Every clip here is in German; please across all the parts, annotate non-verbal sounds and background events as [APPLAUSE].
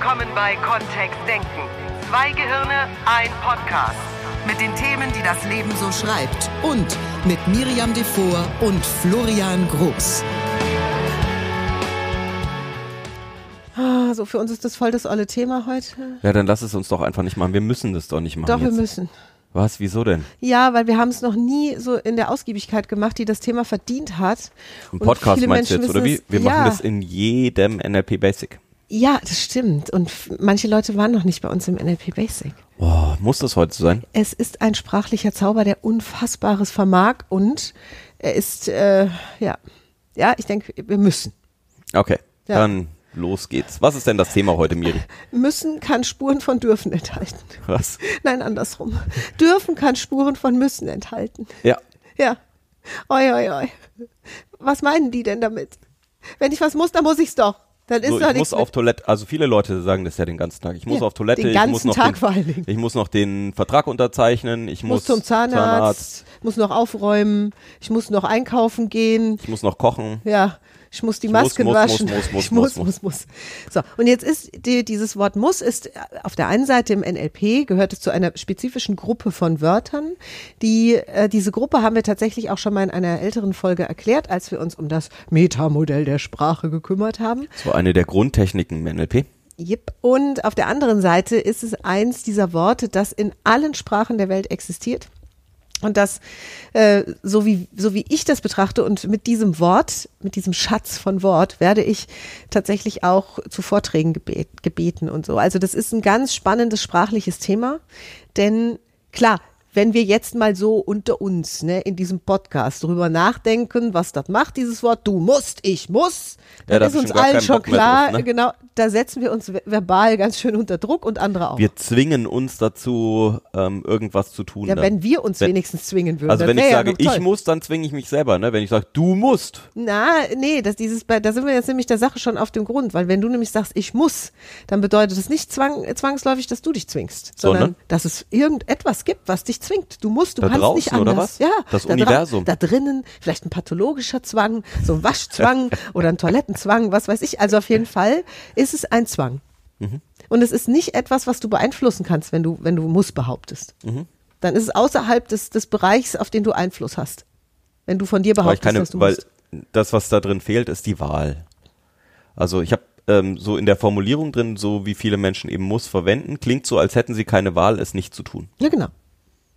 willkommen bei Kontext Denken. Zwei Gehirne, ein Podcast. Mit den Themen, die das Leben so schreibt. Und mit Miriam Devor und Florian Groß. Ah, so für uns ist das voll das olle Thema heute. Ja, dann lass es uns doch einfach nicht machen. Wir müssen das doch nicht machen. Doch, wir jetzt. müssen. Was? Wieso denn? Ja, weil wir haben es noch nie so in der Ausgiebigkeit gemacht, die das Thema verdient hat. Ein Und Podcast viele meinst du Menschen jetzt, oder wie? Wir ja. machen das in jedem NLP Basic. Ja, das stimmt. Und manche Leute waren noch nicht bei uns im NLP Basic. Oh, muss das heute so sein? Es ist ein sprachlicher Zauber, der Unfassbares vermag und er ist, äh, ja, ja, ich denke, wir müssen. Okay, Ja. dann los geht's. Was ist denn das Thema heute, Miri? [LAUGHS] Müssen kann Spuren von dürfen enthalten. Was? [LAUGHS] Nein, andersrum. Dürfen kann Spuren von müssen enthalten. Ja, Ja. Oi, oi, oi. Was meinen die denn damit? Wenn ich was muss, dann muss ich's doch. Dann ist so, ich muss auf Toilette, also viele Leute sagen das ja den ganzen Tag. Ich muss Ja, auf Toilette, den ich ganzen muss noch Tag den, vor allen Dingen. ich muss noch den Vertrag unterzeichnen, ich muss muss, zum Zahnarzt, muss noch aufräumen, ich muss noch einkaufen gehen, ich muss noch kochen. ja, ich muss die Ich Masken muss, waschen. muss, muss, muss, ich muss, muss, muss, muss. So, und jetzt ist die, dieses Wort muss ist äh, auf der einen Seite im NLP gehört es zu einer spezifischen Gruppe von Wörtern. Die äh, diese Gruppe haben wir tatsächlich auch schon mal in einer älteren Folge erklärt, als wir uns um das Metamodell der Sprache gekümmert haben. So eine der Grundtechniken im NLP. Yep. Und auf der anderen Seite ist es eins dieser Worte, das in allen Sprachen der Welt existiert. Und das, äh, so, wie, so wie ich das betrachte und mit diesem Wort, mit diesem Schatz von Wort, werde ich tatsächlich auch zu Vorträgen gebet, gebeten und so. Also das ist ein ganz spannendes sprachliches Thema, denn klar, wenn wir jetzt mal so unter uns, ne, in diesem Podcast drüber nachdenken, was das macht, dieses Wort, du musst, ich muss, Ja, dann da ist uns allen schon klar, drauf, ne? genau, da setzen wir uns ver- verbal ganz schön unter Druck und andere auch. Wir zwingen uns dazu, ähm, irgendwas zu tun. ja, dann. wenn wir uns Wenn- wenigstens zwingen würden. Also wenn ich ja sage, ich muss, dann zwinge ich mich selber. Ne? Wenn ich sage, du musst, Na, nee, das, dieses, da sind wir jetzt nämlich der Sache schon auf dem Grund, weil wenn du nämlich sagst, ich muss, dann bedeutet das nicht zwang, zwangsläufig, dass du dich zwingst, sondern, Sondern? dass es irgendetwas gibt, was dich zwingt. Du musst, du Da kannst draußen, nicht anders. oder was? Ja, Das da Universum. Da drinnen, vielleicht ein pathologischer Zwang, so ein Waschzwang [LAUGHS] oder ein Toilettenzwang, was weiß ich. Also auf jeden Fall ist es ein Zwang. Mhm. Und es ist nicht etwas, was du beeinflussen kannst, wenn du, wenn du muss behauptest. Mhm. Dann ist es außerhalb des, des Bereichs, auf den du Einfluss hast. Wenn du von dir behauptest, keine, dass du weil musst. das, was da drin fehlt, ist die Wahl. Also ich habe ähm, so in der Formulierung drin, so wie viele Menschen eben muss verwenden, klingt so, als hätten sie keine Wahl, es nicht zu tun. Ja, genau.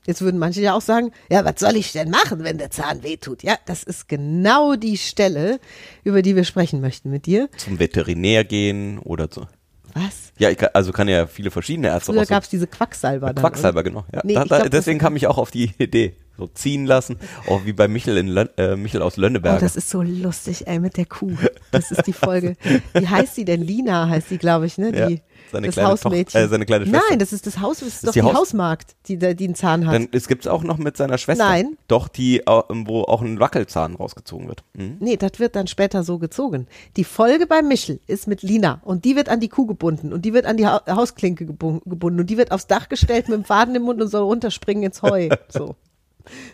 Jetzt würden manche ja auch sagen, ja, was soll ich denn machen, wenn der Zahn wehtut? Ja, das ist genau die Stelle, über die wir sprechen möchten mit dir. Zum Veterinär gehen oder so. Was? Ja, kann, also kann ja viele verschiedene Ärzte Früher gab es diese Quacksalber. dann, Quacksalber, oder? genau. Ja. Nee, da, da, glaub, deswegen kam ich auch auf die Idee. So ziehen lassen, auch wie bei Michel, in Lön äh, Michel aus Lönneberger. Oh, das ist so lustig, ey, mit der Kuh. Das ist die Folge. Wie heißt sie denn? Lina heißt sie, glaube ich, ne? Ja, Die, seine das kleine Hausmädchen. Toch- äh, seine kleine Schwester. Nein, das ist das Haus, das ist, doch die Haus- Hausmagd, die, die einen Zahn hat. Dann, es gibt's auch noch mit seiner Schwester. Nein. Doch, die, äh, wo auch ein Wackelzahn rausgezogen wird. Mhm. Nee, das wird dann später so gezogen. Die Folge bei Michel ist mit Lina und die wird an die Kuh gebunden und die wird an die ha Hausklinke gebu gebunden und die wird aufs Dach gestellt mit dem Faden im Mund und soll runterspringen ins Heu. [LAUGHS] So.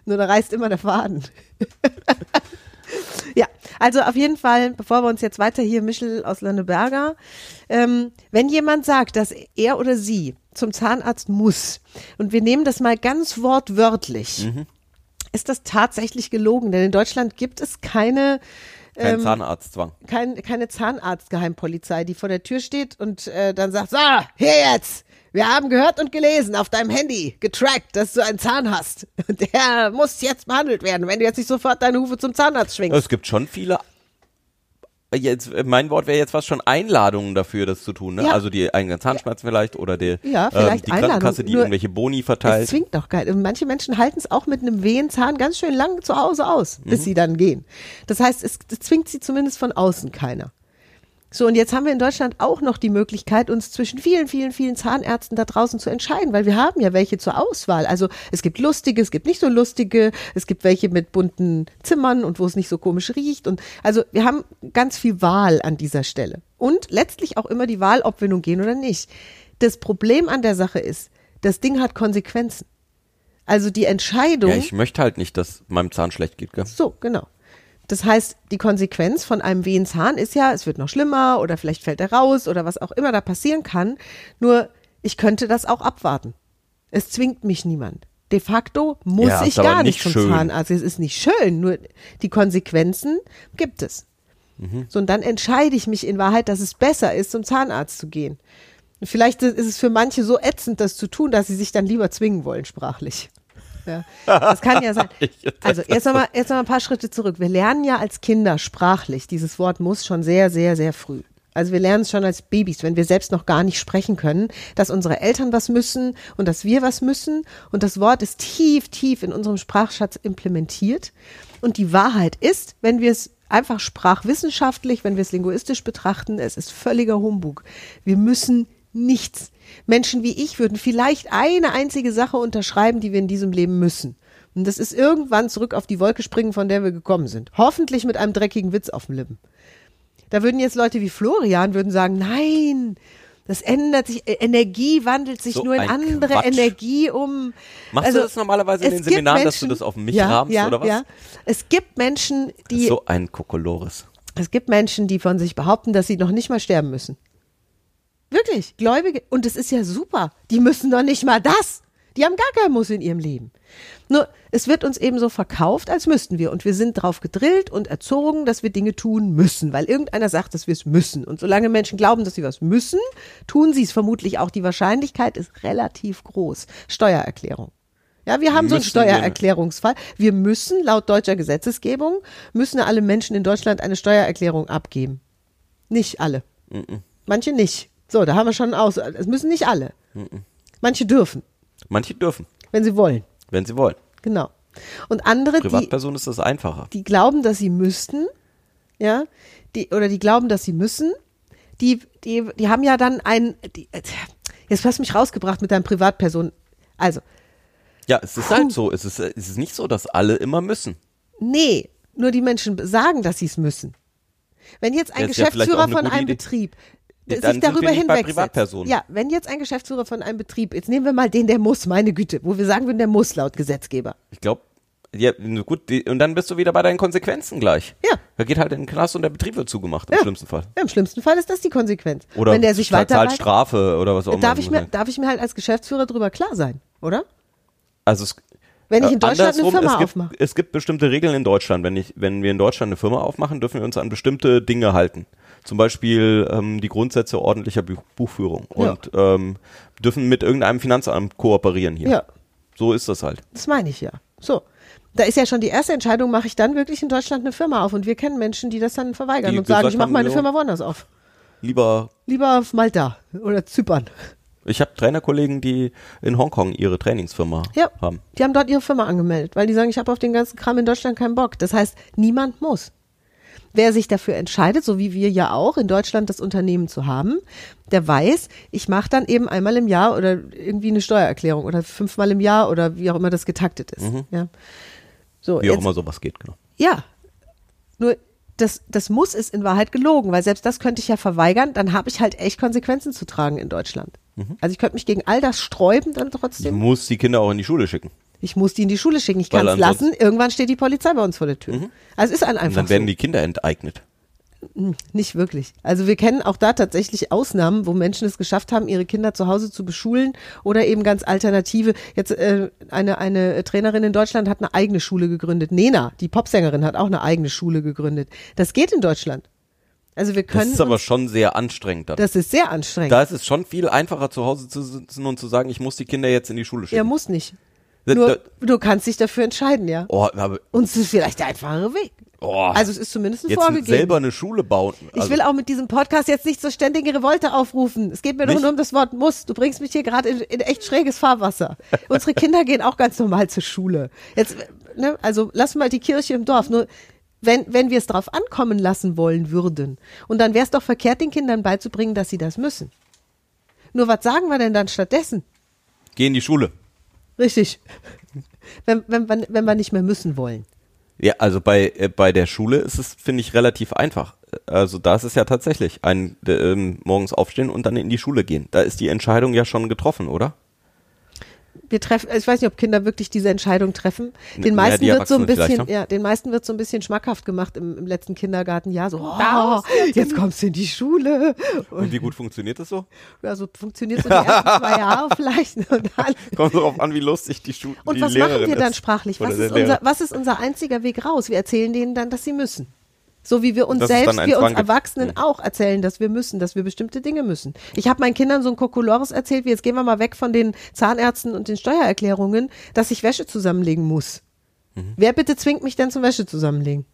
Nur da reißt immer der Faden. [LAUGHS] ja, also auf jeden Fall, bevor wir uns jetzt weiter hier Michel aus Lönneberger, ähm, wenn jemand sagt, dass er oder sie zum Zahnarzt muss und wir nehmen das mal ganz wortwörtlich, ist das tatsächlich gelogen, denn in Deutschland gibt es keine Kein Ähm, Zahnarztzwang. kein, keine Zahnarztgeheimpolizei, die vor der Tür steht und äh, dann sagt, so, hier jetzt, wir haben gehört und gelesen auf deinem Handy, getrackt, dass du einen Zahn hast. [LAUGHS] Der muss jetzt behandelt werden, wenn du jetzt nicht sofort deine Hufe zum Zahnarzt schwingst. Es gibt schon viele. äh, Jetzt, äh, mein Wort wäre jetzt fast schon Einladungen dafür, das zu tun. Ne? Ja. Also die eigenen Zahnschmerzen vielleicht oder die, Ja, ähm, vielleicht die Einladung. Krankenkasse, die Nur irgendwelche Boni Es verteilt. zwingt doch geil. Und manche Menschen halten es auch mit einem wehen Zahn ganz schön lang zu Hause aus, Mhm. bis sie dann gehen. Das heißt, es zwingt sie zumindest von außen keiner. So, und jetzt haben wir in Deutschland auch noch die Möglichkeit, uns zwischen vielen, vielen, vielen Zahnärzten da draußen zu entscheiden, weil wir haben ja welche zur Auswahl. Also es gibt lustige, es gibt nicht so lustige, es gibt welche mit bunten Zimmern und wo es nicht so komisch riecht. Und also wir haben ganz viel Wahl an dieser Stelle. Und letztlich auch immer die Wahl, ob wir nun gehen oder nicht. Das Problem an der Sache ist, das Ding hat Konsequenzen. Also die Entscheidung. ja, ich möchte halt nicht, dass meinem Zahn schlecht geht. Gell? so, genau. Das heißt, die Konsequenz von einem wehen Zahn ist ja, es wird noch schlimmer oder vielleicht fällt er raus oder was auch immer da passieren kann. Nur ich könnte das auch abwarten. Es zwingt mich niemand. De facto muss Ja, ich gar nicht nicht zum schön. Zahnarzt. Es ist nicht schön, nur die Konsequenzen gibt es. Mhm. So, und dann entscheide ich mich in Wahrheit, dass es besser ist, zum Zahnarzt zu gehen. Vielleicht ist es für manche so ätzend, das zu tun, dass sie sich dann lieber zwingen wollen, sprachlich. Ja, das kann ja sein. [LAUGHS] Also erst einmal, erst einmal ein paar Schritte zurück. Wir lernen ja als Kinder sprachlich dieses Wort muss schon sehr, sehr, sehr früh. Also wir lernen es schon als Babys, wenn wir selbst noch gar nicht sprechen können, dass unsere Eltern was müssen und dass wir was müssen. Und das Wort ist tief, tief in unserem Sprachschatz implementiert. Und die Wahrheit ist, wenn wir es einfach sprachwissenschaftlich, wenn wir es linguistisch betrachten, es ist völliger Humbug. Wir müssen nichts. Menschen wie ich würden vielleicht eine einzige Sache unterschreiben, die wir in diesem Leben müssen. Und das ist irgendwann zurück auf die Wolke springen, von der wir gekommen sind. Hoffentlich mit einem dreckigen Witz auf den Lippen. Da würden jetzt Leute wie Florian würden sagen, nein, das ändert sich, äh, Energie wandelt sich So nur in andere Quatsch. Energie um. Machst du das normalerweise in den Seminaren, dass du das auf mich ja, rahmst, ja, oder was? Ja. Es gibt Menschen, die so ein Kokolores. es gibt Menschen, die von sich behaupten, dass sie noch nicht mal sterben müssen. Wirklich, Gläubige. Und es ist ja super. Die müssen doch nicht mal das. Die haben gar keinen Muss in ihrem Leben. Nur, es wird uns eben so verkauft, als müssten wir. Und wir sind drauf gedrillt und erzogen, dass wir Dinge tun müssen, weil irgendeiner sagt, dass wir es müssen. Und solange Menschen glauben, dass sie was müssen, tun sie es vermutlich auch. Die Wahrscheinlichkeit ist relativ groß. Steuererklärung. Ja, wir haben so einen Müssen. Steuererklärungsfall. Wir müssen laut deutscher Gesetzesgebung, müssen alle Menschen in Deutschland eine Steuererklärung abgeben. Nicht alle. Manche nicht. So, da haben wir schon aus. Es müssen nicht alle. Manche dürfen, Manche dürfen, wenn sie wollen. wenn sie wollen. Genau. Und andere, die, Privatpersonen ist das einfacher. die glauben, dass sie müssten, ja, die, oder die glauben, dass sie müssen, die, die, die haben ja dann ein, die, jetzt hast du mich rausgebracht mit deinem Privatperson. Also, Ja, es ist halt so. Es ist, es ist nicht so, dass alle immer müssen. Nee, nur die Menschen sagen, dass sie es müssen. Wenn jetzt ein ja Geschäftsführer eine von einem Idee. Betrieb Ja, sich dann darüber hinwegsetzt. Ja, wenn jetzt ein Geschäftsführer von einem Betrieb, jetzt nehmen wir mal den, der muss, meine Güte, wo wir sagen würden, der muss laut Gesetzgeber. Ich glaube, ja, gut, die, und dann bist du wieder bei deinen Konsequenzen gleich. Ja. Er geht halt in den Knast und der Betrieb wird zugemacht, im Ja. schlimmsten Fall. Ja, Im schlimmsten Fall ist das die Konsequenz. Oder wenn der sich zahlt weiter, weiter Strafe oder was auch immer. darf ich mir, sein. darf ich mir halt als Geschäftsführer drüber klar sein, oder? Also es, Wenn ich äh, in Deutschland eine Firma es gibt, aufmache. Es gibt bestimmte Regeln in Deutschland. Wenn, ich, wenn wir in Deutschland eine Firma aufmachen, dürfen wir uns an bestimmte Dinge halten. Zum Beispiel ähm, die Grundsätze ordentlicher Bu Buchführung Ja. und ähm, dürfen mit irgendeinem Finanzamt kooperieren hier. Ja. So ist das halt. Das meine ich ja. So. Da ist ja schon die erste Entscheidung, mache ich dann wirklich in Deutschland eine Firma auf? Und wir kennen Menschen, die das dann verweigern Die und sagen, ich mache meine ja. Firma woanders auf. Lieber, Lieber auf Malta oder Zypern. Ich habe Trainerkollegen, die in Hongkong ihre Trainingsfirma Ja, haben. die haben dort ihre Firma angemeldet, weil die sagen, ich habe auf den ganzen Kram in Deutschland keinen Bock. Das heißt, niemand muss. Wer sich dafür entscheidet, so wie wir ja auch in Deutschland das Unternehmen zu haben, der weiß, ich mache dann eben einmal im Jahr oder irgendwie eine Steuererklärung oder fünfmal im Jahr oder wie auch immer das getaktet ist. Ja. So, Mhm. Wie auch jetzt- immer sowas geht, genau. Ja. Nur das, das muss ist in Wahrheit gelogen, weil selbst das könnte ich ja verweigern, dann habe ich halt echt Konsequenzen zu tragen in Deutschland. Mhm. Also ich könnte mich gegen all das sträuben, dann Du trotzdem. musst die Kinder auch in die Schule schicken. Ich muss die in die Schule schicken. Ich kann es lassen. Irgendwann steht die Polizei bei uns vor der Tür. Also es ist ein Und einfach dann werden so. die Kinder enteignet. Nicht wirklich. Also wir kennen auch da tatsächlich Ausnahmen, wo Menschen es geschafft haben, ihre Kinder zu Hause zu beschulen oder eben ganz alternative. Jetzt äh, eine eine Trainerin in Deutschland hat eine eigene Schule gegründet. Nena, die Popsängerin, hat auch eine eigene Schule gegründet. Das geht in Deutschland. Also wir Das können. ist aber schon sehr anstrengend. Dann. das ist sehr anstrengend. Da ist es schon viel einfacher, zu Hause zu sitzen und zu sagen, ich muss die Kinder jetzt in die Schule er schicken. muss nicht. Nur du kannst dich dafür entscheiden, ja. oh, aber Und es ist vielleicht der einfachere Weg. Oh, Also es ist zumindest jetzt vorgegeben. selber eine Schule bauen. Ich Also, will auch mit diesem Podcast jetzt nicht zur ständigen Revolte aufrufen. Es geht mir Nicht? nur um das Wort muss. Du bringst mich hier gerade in, in echt schräges Fahrwasser. [LAUGHS] Unsere Kinder gehen auch ganz normal zur Schule. Jetzt, ne, also lass mal die Kirche im Dorf. Nur wenn, wenn wir es drauf ankommen lassen wollen würden, und dann wäre es doch verkehrt, den Kindern beizubringen, dass sie das müssen. Nur was sagen wir denn dann stattdessen? Geh in die Schule. Richtig. Wenn, wenn, wenn, wenn wir nicht mehr müssen wollen. Ja, also bei, äh, bei der Schule ist es, finde ich, relativ einfach. Also da ist es ja tatsächlich ein äh, morgens aufstehen und dann in die Schule gehen. Da ist die Entscheidung ja schon getroffen, oder? Wir treffen, ich weiß nicht, ob Kinder wirklich diese Entscheidung treffen. Den Ja, meisten die wird so ein bisschen, ne? ja, den meisten wird so ein bisschen schmackhaft gemacht im, im letzten Kindergartenjahr. So, oh, jetzt kommst du in die Schule. Und Und wie gut funktioniert das so? ja, so funktioniert so die ersten zwei [LAUGHS] Jahre vielleicht. Und, dann, Kommt darauf an, wie lustig die Schule und die was Lehrerin machen wir dann ist. sprachlich? Was ist, unser, was ist unser einziger Weg raus? Wir erzählen denen dann, dass sie müssen. So wie wir uns selbst, wir uns Zwang gibt. Erwachsenen auch erzählen, dass wir müssen, dass wir bestimmte Dinge müssen. Ich habe meinen Kindern so ein Kokolores erzählt, wie jetzt gehen wir mal weg von den Zahnärzten und den Steuererklärungen, dass ich Wäsche zusammenlegen muss. Mhm. Wer bitte zwingt mich denn zum Wäsche zusammenlegen?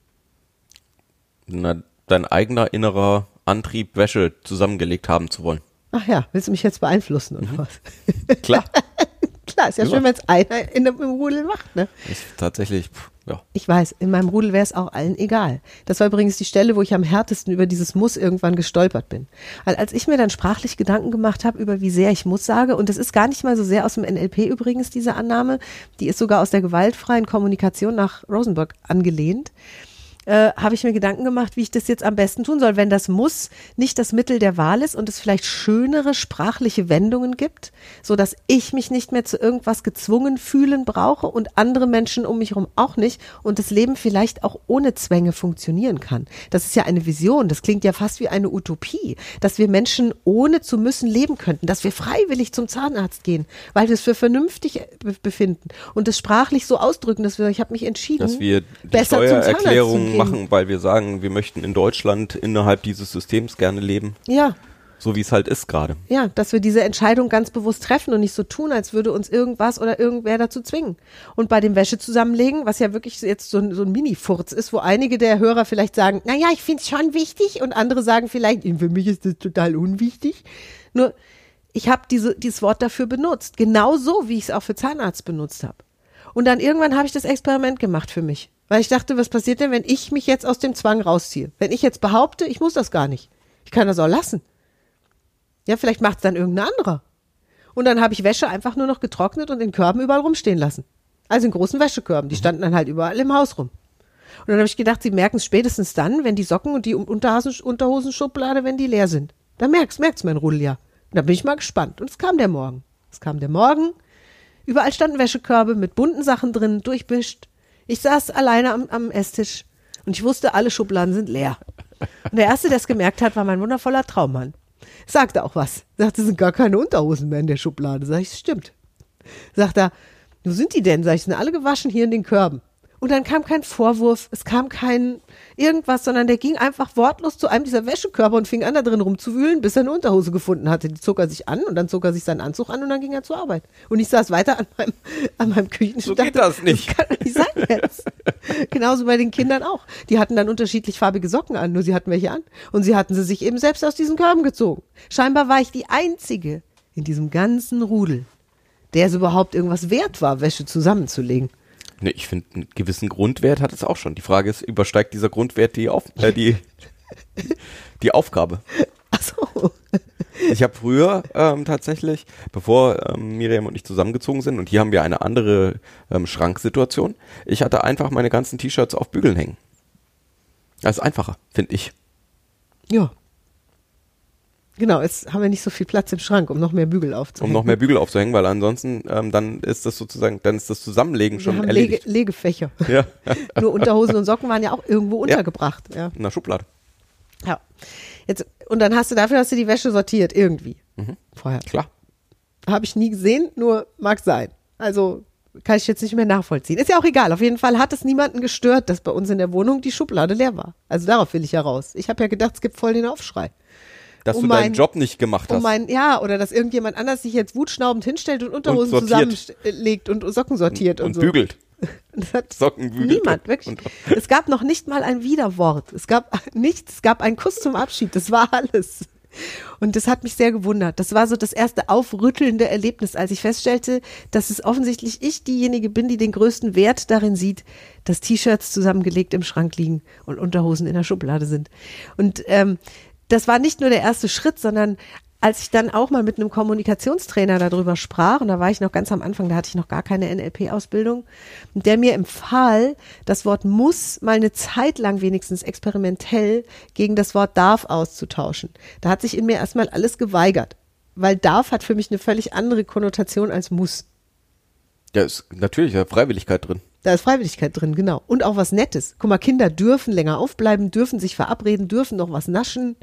Na, dein eigener innerer Antrieb, Wäsche zusammengelegt haben zu wollen. Ach ja, willst du mich jetzt beeinflussen Mhm. oder was? Klar. [LAUGHS] Klar, ist ja schön, wenn es einer in dem im Rudel macht, ne? ist tatsächlich, pff, ja. Ich weiß, in meinem Rudel wäre es auch allen egal. Das war übrigens die Stelle, wo ich am härtesten über dieses Muss irgendwann gestolpert bin. Weil als ich mir dann sprachlich Gedanken gemacht habe über wie sehr ich Muss sage, und das ist gar nicht mal so sehr aus dem NLP übrigens, diese Annahme, die ist sogar aus der gewaltfreien Kommunikation nach Rosenberg angelehnt, äh, habe ich mir Gedanken gemacht, wie ich das jetzt am besten tun soll, wenn das Muss nicht das Mittel der Wahl ist und es vielleicht schönere sprachliche Wendungen gibt, so dass ich mich nicht mehr zu irgendwas gezwungen fühlen brauche und andere Menschen um mich herum auch nicht und das Leben vielleicht auch ohne Zwänge funktionieren kann. Das ist ja eine Vision, das klingt ja fast wie eine Utopie, dass wir Menschen ohne zu müssen leben könnten, dass wir freiwillig zum Zahnarzt gehen, weil wir es für vernünftig be- befinden und es sprachlich so ausdrücken, dass wir, ich habe mich entschieden, Dass wir besser zum Zahnarzt zu Steuererklärung machen, weil wir sagen, wir möchten in Deutschland innerhalb dieses Systems gerne leben, Ja, so wie es halt ist gerade. ja, dass wir diese Entscheidung ganz bewusst treffen und nicht so tun, als würde uns irgendwas oder irgendwer dazu zwingen. Und bei dem Wäsche zusammenlegen, was ja wirklich jetzt so ein, so ein Mini-Furz ist, wo einige der Hörer vielleicht sagen, na ja, ich finde es schon wichtig und andere sagen vielleicht, für mich ist das total unwichtig. Nur, ich habe diese, dieses Wort dafür benutzt, genauso wie ich es auch für Zahnarzt benutzt habe. Und dann irgendwann habe ich das Experiment gemacht für mich. Weil ich dachte, was passiert denn, wenn ich mich jetzt aus dem Zwang rausziehe? Wenn ich jetzt behaupte, ich muss das gar nicht. Ich kann das auch lassen. Ja, vielleicht macht es dann irgendein anderer. Und dann habe ich Wäsche einfach nur noch getrocknet und in Körben überall rumstehen lassen. Also in großen Wäschekörben. Die standen dann halt überall im Haus rum. Und dann habe ich gedacht, sie merken es spätestens dann, wenn die Socken und die Unterhosen, Unterhosenschublade, wenn die leer sind. Da merkt's, merkt's mein Rudel ja. Und da bin ich mal gespannt. Und es kam der Morgen. Es kam der Morgen. Überall standen Wäschekörbe mit bunten Sachen drin, durchbischt. Ich saß alleine am, am Esstisch und ich wusste, alle Schubladen sind leer. Und der Erste, der es gemerkt hat, war mein wundervoller Traummann. Sagte auch was. Sagte, es sind gar keine Unterhosen mehr in der Schublade. Sag ich, stimmt. Sagt er, wo sind die denn? Sag ich, sind alle gewaschen hier in den Körben. Und dann kam kein Vorwurf, es kam kein irgendwas, sondern der ging einfach wortlos zu einem dieser Wäschekörper und fing an, da drin rumzuwühlen, bis er eine Unterhose gefunden hatte. Die zog er sich an und dann zog er sich seinen Anzug an und dann ging er zur Arbeit. Und ich saß weiter an meinem, an meinem Küchentisch. So geht das nicht. Das kann doch nicht sein jetzt. [LAUGHS] Genauso bei den Kindern auch. Die hatten dann unterschiedlich farbige Socken an, nur sie hatten welche an. Und sie hatten sie sich eben selbst aus diesen Körben gezogen. Scheinbar war ich die Einzige in diesem ganzen Rudel, der es überhaupt irgendwas wert war, Wäsche zusammenzulegen. Ne, ich finde, einen gewissen Grundwert hat es auch schon. Die Frage ist, übersteigt dieser Grundwert die, Auf äh, die, [LAUGHS] die Aufgabe? Ach so. Ich habe früher ähm, tatsächlich, bevor ähm, Miriam und ich zusammengezogen sind, und hier haben wir eine andere ähm, Schranksituation, ich hatte einfach meine ganzen T-Shirts auf Bügeln hängen. Das ist einfacher, finde ich. Ja. Genau, jetzt haben wir nicht so viel Platz im Schrank, um noch mehr Bügel Um aufzuhängen. noch mehr Bügel aufzuhängen, weil ansonsten ähm, dann ist das sozusagen, dann ist das Zusammenlegen Wir schon haben Lege, erledigt. Legefächer. [LAUGHS] Ja, [LAUGHS] Nur Unterhosen und Socken waren ja auch irgendwo untergebracht. Ja. in der Schublade. ja. Jetzt, und dann hast du dafür hast du die Wäsche sortiert, irgendwie. Vorher. Klar. Habe ich nie gesehen, nur mag sein. Also kann ich jetzt nicht mehr nachvollziehen. Ist ja auch egal. Auf jeden Fall hat es niemanden gestört, dass bei uns in der Wohnung die Schublade leer war. Also darauf will ich ja raus. Ich habe ja gedacht, es gibt voll den Aufschrei. Dass Um du deinen mein- Job nicht gemacht Um hast. mein, ja, oder dass irgendjemand anders sich jetzt wutschnaubend hinstellt und Unterhosen sortiert. zusammenlegt und Socken sortiert und, und so. bügelt. [LAUGHS] Das hat Socken bügelt. Niemand, wirklich. Und, Es gab noch nicht mal ein Widerwort. Es gab [LAUGHS] nichts. Es gab einen Kuss zum Abschied. Das war alles. Und das hat mich sehr gewundert. Das war so das erste aufrüttelnde Erlebnis, als ich feststellte, dass es offensichtlich ich diejenige bin, die den größten Wert darin sieht, dass T-Shirts zusammengelegt im Schrank liegen und Unterhosen in der Schublade sind. Und ähm, das war nicht nur der erste Schritt, sondern als ich dann auch mal mit einem Kommunikationstrainer darüber sprach, und da war ich noch ganz am Anfang, da hatte ich noch gar keine NLP-Ausbildung, der mir empfahl, das Wort muss mal eine Zeit lang wenigstens experimentell gegen das Wort darf auszutauschen. Da hat sich in mir erstmal alles geweigert, weil darf hat für mich eine völlig andere Konnotation als muss. Da ist natürlich ja, Freiwilligkeit drin. Da ist Freiwilligkeit drin, genau. Und auch was Nettes. Guck mal, Kinder dürfen länger aufbleiben, dürfen sich verabreden, dürfen noch was naschen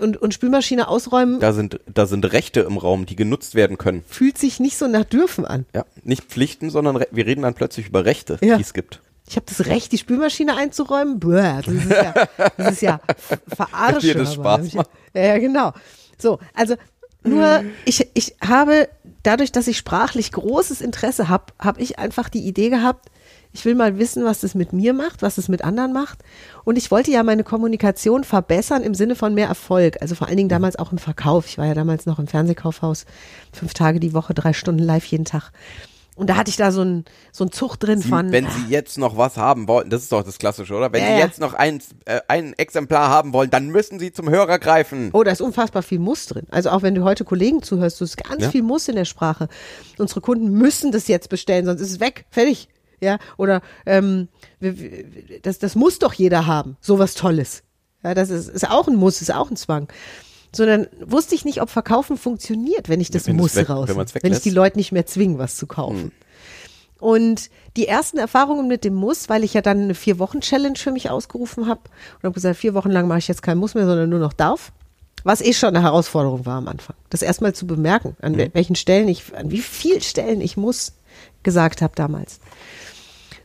und, und Spülmaschine ausräumen. Da sind, da sind Rechte im Raum, die genutzt werden können. Fühlt sich nicht so nach dürfen an. Ja, nicht Pflichten, sondern Re wir reden dann plötzlich über Rechte, Ja. die es gibt. Ich habe das Recht, die Spülmaschine einzuräumen. Bäh, das ist ja, das ist ja Ver- [LAUGHS] Verarsche. Dir das aber. Spaß macht. Ja, ja, genau. So, also nur ich, ich habe dadurch, dass ich sprachlich großes Interesse habe, habe ich einfach die Idee gehabt, ich will mal wissen, was das mit mir macht, was es mit anderen macht. Und ich wollte ja meine Kommunikation verbessern im Sinne von mehr Erfolg. Also vor allen Dingen damals auch im Verkauf. Ich war ja damals noch im Fernsehkaufhaus, fünf Tage die Woche, drei Stunden live jeden Tag. Und da hatte ich da so ein, so ein Zug drin Sie, von. wenn Sie jetzt noch was haben wollen, das ist doch das Klassische, oder? Wenn Ja, Sie jetzt noch ein, äh, ein Exemplar haben wollen, dann müssen Sie zum Hörer greifen. Oh, da ist unfassbar viel Muss drin. Also auch wenn du heute Kollegen zuhörst, du hast ganz Ja. viel Muss in der Sprache. Unsere Kunden müssen das jetzt bestellen, sonst ist es weg, fertig. Ja, oder ähm, das, das muss doch jeder haben, sowas Tolles. Ja, das ist, ist auch ein Muss, ist auch ein Zwang. Sondern wusste ich nicht, ob Verkaufen funktioniert, wenn ich das wenn Muss raus, wenn wenn ich die Leute nicht mehr zwinge, was zu kaufen. Und die ersten Erfahrungen mit dem Muss, weil ich ja dann eine Vier-Wochen-Challenge für mich ausgerufen habe und habe gesagt, vier Wochen lang mache ich jetzt kein Muss mehr, sondern nur noch darf. Was eh schon eine Herausforderung war am Anfang. Das erstmal zu bemerken, an wel- welchen Stellen ich, an wie vielen Stellen ich muss gesagt habe damals.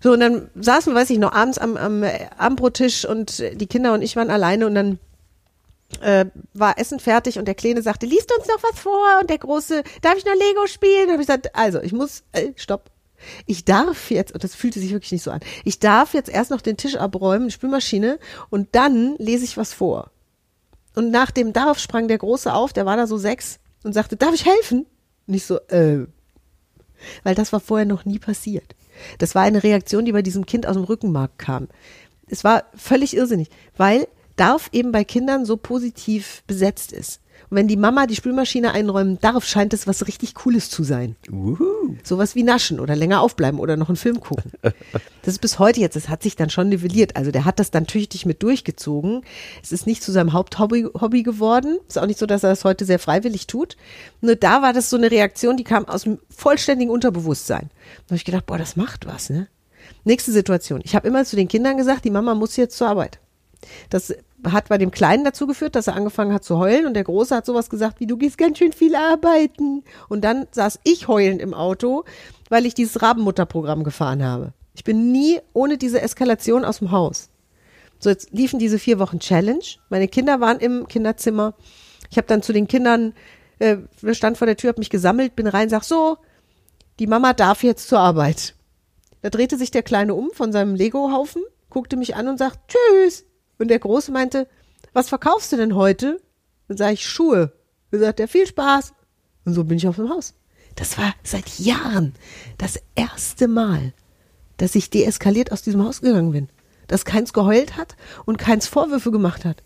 So, und dann saßen weiß ich noch, abends am, am äh, Abendbrottisch und die Kinder und ich waren alleine und dann äh, war Essen fertig und der Kleine sagte, liest uns noch was vor und der Große, darf ich noch Lego spielen? Habe ich gesagt, also ich muss, äh, stopp. Ich darf jetzt, und das fühlte sich wirklich nicht so an, ich darf jetzt erst noch den Tisch abräumen, die Spülmaschine und dann lese ich was vor. Und nach dem Darf sprang der Große auf, der war da so sechs und sagte, darf ich helfen? Und ich so, äh, weil das war vorher noch nie passiert. Das war eine Reaktion, die bei diesem Kind aus dem Rückenmark kam. Es war völlig irrsinnig, weil darf eben bei Kindern so positiv besetzt ist. Und wenn die Mama die Spülmaschine einräumen darf, scheint es was richtig Cooles zu sein. Sowas wie naschen oder länger aufbleiben oder noch einen Film gucken. [LAUGHS] Das ist bis heute jetzt, das hat sich dann schon nivelliert. Also der hat das dann tüchtig mit durchgezogen. Es ist nicht zu seinem Haupthobby Hobby geworden. Ist auch nicht so, dass er das heute sehr freiwillig tut. Nur da war das so eine Reaktion, die kam aus dem vollständigen Unterbewusstsein. Da habe ich gedacht, boah, das macht was, ne? Nächste Situation. Ich habe immer zu den Kindern gesagt, die Mama muss jetzt zur Arbeit. Das hat bei dem Kleinen dazu geführt, dass er angefangen hat zu heulen und der Große hat sowas gesagt wie, du gehst ganz schön viel arbeiten. Und dann saß ich heulend im Auto, weil ich dieses Rabenmutterprogramm gefahren habe. Ich bin nie ohne diese Eskalation aus dem Haus. So, jetzt liefen diese vier Wochen Challenge. Meine Kinder waren im Kinderzimmer. Ich habe dann zu den Kindern, äh, stand vor der Tür, habe mich gesammelt, bin rein, sag so, die Mama darf jetzt zur Arbeit. Da drehte sich der Kleine um von seinem Lego-Haufen, guckte mich an und sagt, tschüss. Und der Große meinte, was verkaufst du denn heute? Dann sage ich, Schuhe. Dann sagt er, viel Spaß. Und so bin ich auf dem Haus. Das war seit Jahren das erste Mal, dass ich deeskaliert aus diesem Haus gegangen bin. Dass keins geheult hat und keins Vorwürfe gemacht hat.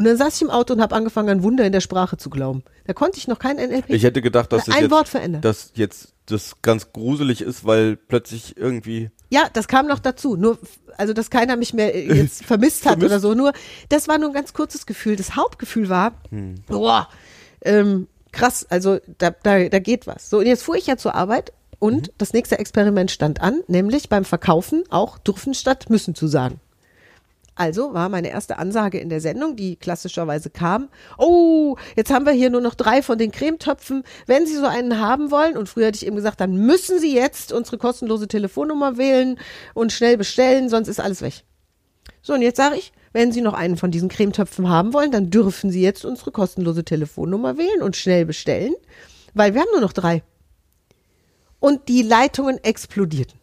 Und dann saß ich im Auto und habe angefangen, an Wunder in der Sprache zu glauben. Da konnte ich noch kein NLP. Ich hätte gedacht, dass das ein jetzt, Wort verändert. dass jetzt das ganz gruselig ist, weil plötzlich irgendwie Ja, das kam noch dazu. Nur, also, dass keiner mich mehr äh, jetzt [LAUGHS] vermisst hat Vermisst? oder so. Nur, das war nur ein ganz kurzes Gefühl. Das Hauptgefühl war, Hm. boah, ähm, krass, also da, da, da geht was. So, und jetzt fuhr ich ja zur Arbeit und Mhm. das nächste Experiment stand an, nämlich beim Verkaufen auch dürfen statt müssen zu sagen. Also war meine erste Ansage in der Sendung, die klassischerweise kam, oh, jetzt haben wir hier nur noch drei von den Cremetöpfen. Wenn Sie so einen haben wollen, und früher hätte ich eben gesagt, dann müssen Sie jetzt unsere kostenlose Telefonnummer wählen und schnell bestellen, sonst ist alles weg. So, und jetzt sage ich, wenn Sie noch einen von diesen Cremetöpfen haben wollen, dann dürfen Sie jetzt unsere kostenlose Telefonnummer wählen und schnell bestellen, weil wir haben nur noch drei. Und die Leitungen explodierten.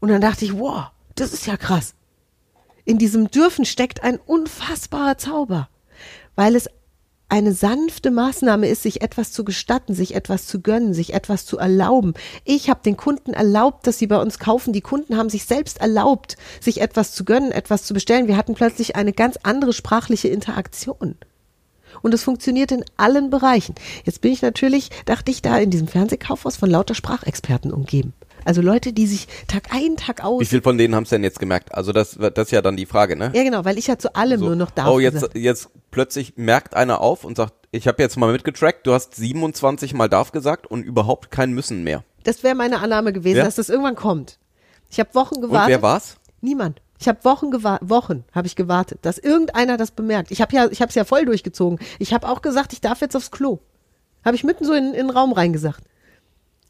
Und dann dachte ich, wow, das ist ja krass. In diesem Dürfen steckt ein unfassbarer Zauber, weil es eine sanfte Maßnahme ist, sich etwas zu gestatten, sich etwas zu gönnen, sich etwas zu erlauben. Ich habe den Kunden erlaubt, dass sie bei uns kaufen. Die Kunden haben sich selbst erlaubt, sich etwas zu gönnen, etwas zu bestellen. Wir hatten plötzlich eine ganz andere sprachliche Interaktion. Und es funktioniert in allen Bereichen. Jetzt bin ich natürlich, dachte ich, da in diesem Fernsehkaufhaus von lauter Sprachexperten umgeben. Also Leute, die sich Tag ein, Tag aus. Wie viel von denen haben es denn jetzt gemerkt? Also das, das ist ja dann die Frage, ne? Ja, genau, weil ich ja zu allem So, nur noch darf. oh, jetzt, gesagt. jetzt plötzlich merkt einer auf und sagt, ich habe jetzt mal mitgetrackt, du hast 27 mal darf gesagt und überhaupt kein Müssen mehr. das wäre meine Annahme gewesen, Ja? dass das irgendwann kommt. Ich habe Wochen Und gewartet. wer war's? Niemand. Ich habe Wochen gewartet, Wochen habe ich gewartet, dass irgendeiner das bemerkt. Ich habe ja, ich habe es ja voll durchgezogen. Ich habe auch gesagt, ich darf jetzt aufs Klo. Habe ich mitten so in, in den Raum reingesagt.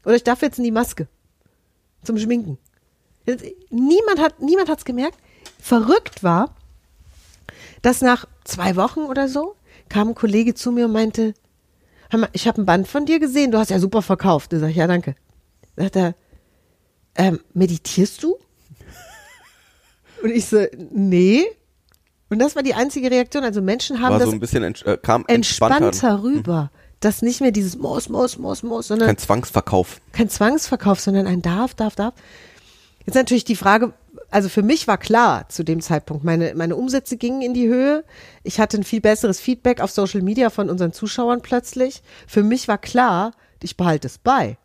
Oder ich darf jetzt in die Maske zum Schminken. Niemand hat, niemand hat's gemerkt. Verrückt war, dass nach zwei Wochen oder so kam ein Kollege zu mir und meinte, hör mal, ich habe ein Band von dir gesehen, du hast ja super verkauft. Da ich, ja, danke. Sagt er, ähm, meditierst du? [LAUGHS] Und ich so, nee. Und das war die einzige Reaktion. Also Menschen haben War das so ein bisschen ents äh, kam entspannter. entspannter rüber. Dass nicht mehr dieses Muss, Muss, Muss, Muss, sondern Kein Zwangsverkauf. kein Zwangsverkauf, sondern ein darf, darf, darf. Jetzt natürlich die Frage, also für mich war klar zu dem Zeitpunkt, meine, meine Umsätze gingen in die Höhe. Ich hatte ein viel besseres Feedback auf Social Media von unseren Zuschauern plötzlich. Für mich war klar, ich behalte es bei.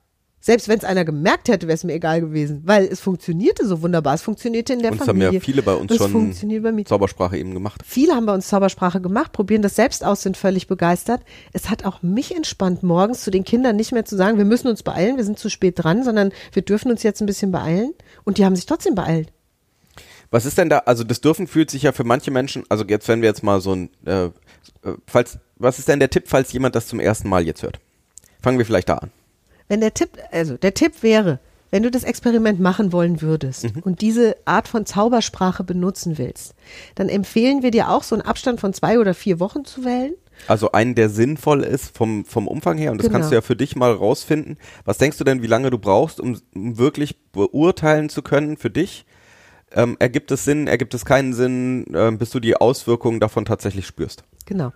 Selbst wenn es einer gemerkt hätte, wäre es mir egal gewesen, weil es funktionierte so wunderbar. Es funktionierte in der Uns haben Familie. ja viele bei uns Und schon funktioniert bei mir. Zaubersprache eben gemacht. Viele haben bei uns Zaubersprache gemacht, probieren das selbst aus, sind völlig begeistert. Es hat auch mich entspannt, morgens zu den Kindern nicht mehr zu sagen, wir müssen uns beeilen, wir sind zu spät dran, sondern wir dürfen uns jetzt ein bisschen beeilen. Und die haben sich trotzdem beeilt. Was ist denn da, also das Dürfen fühlt sich ja für manche Menschen, also jetzt wenn wir jetzt mal so ein, äh, äh, falls, was ist denn der Tipp, falls jemand das zum ersten Mal jetzt hört? Fangen wir vielleicht da an. Wenn der Tipp, also der Tipp wäre, wenn du das Experiment machen wollen würdest und diese Art von Zaubersprache benutzen willst, dann empfehlen wir dir auch so einen Abstand von zwei oder vier Wochen zu wählen. Also einen, der sinnvoll ist vom, vom Umfang her und das Genau. kannst du ja für dich mal rausfinden. Was denkst du denn, wie lange du brauchst, um, um wirklich beurteilen zu können für dich? Ähm, ergibt es Sinn, ergibt es keinen Sinn, ähm, bis du die Auswirkungen davon tatsächlich spürst? Genau.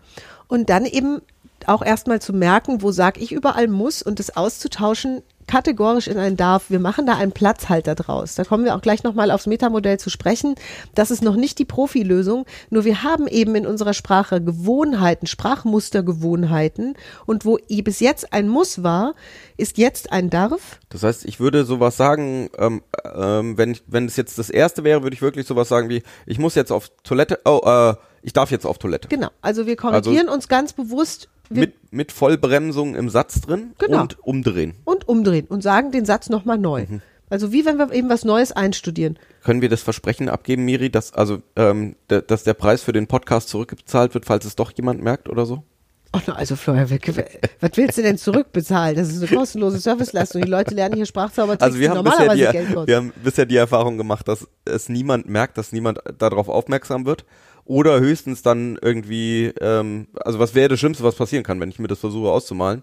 Und dann eben auch erstmal zu merken, wo sag ich überall muss und das auszutauschen kategorisch in ein Darf. Wir machen da einen Platzhalter draus. Da kommen wir auch gleich nochmal aufs Metamodell zu sprechen. Das ist noch nicht die Profilösung, nur wir haben eben in unserer Sprache Gewohnheiten, Sprachmustergewohnheiten und wo bis jetzt ein Muss war, ist jetzt ein Darf. Das heißt, ich würde sowas sagen, ähm, ähm, wenn, ich- wenn es jetzt das erste wäre, würde ich wirklich sowas sagen wie, ich muss jetzt auf Toilette, oh, äh, ich darf jetzt auf Toilette. Genau. Also wir korrigieren uns ganz bewusst Mit, mit Vollbremsung im Satz drin Genau. und umdrehen. und umdrehen und sagen den Satz nochmal neu. Mhm. Also wie wenn wir eben was Neues einstudieren. Können wir das Versprechen abgeben, Miri, dass also ähm, der, dass der Preis für den Podcast zurückgezahlt wird, falls es doch jemand merkt oder so? Ach na, also Florian, was willst du denn zurückbezahlen? Das ist eine kostenlose Serviceleistung. Die Leute lernen hier Sprachzaubertricks, Also wir haben, bisher normalerweise die, Geld kosten. wir haben bisher die Erfahrung gemacht, dass es niemand merkt, dass niemand darauf aufmerksam wird. Oder höchstens dann irgendwie, ähm, also was wäre das Schlimmste, was passieren kann, wenn ich mir das versuche auszumalen?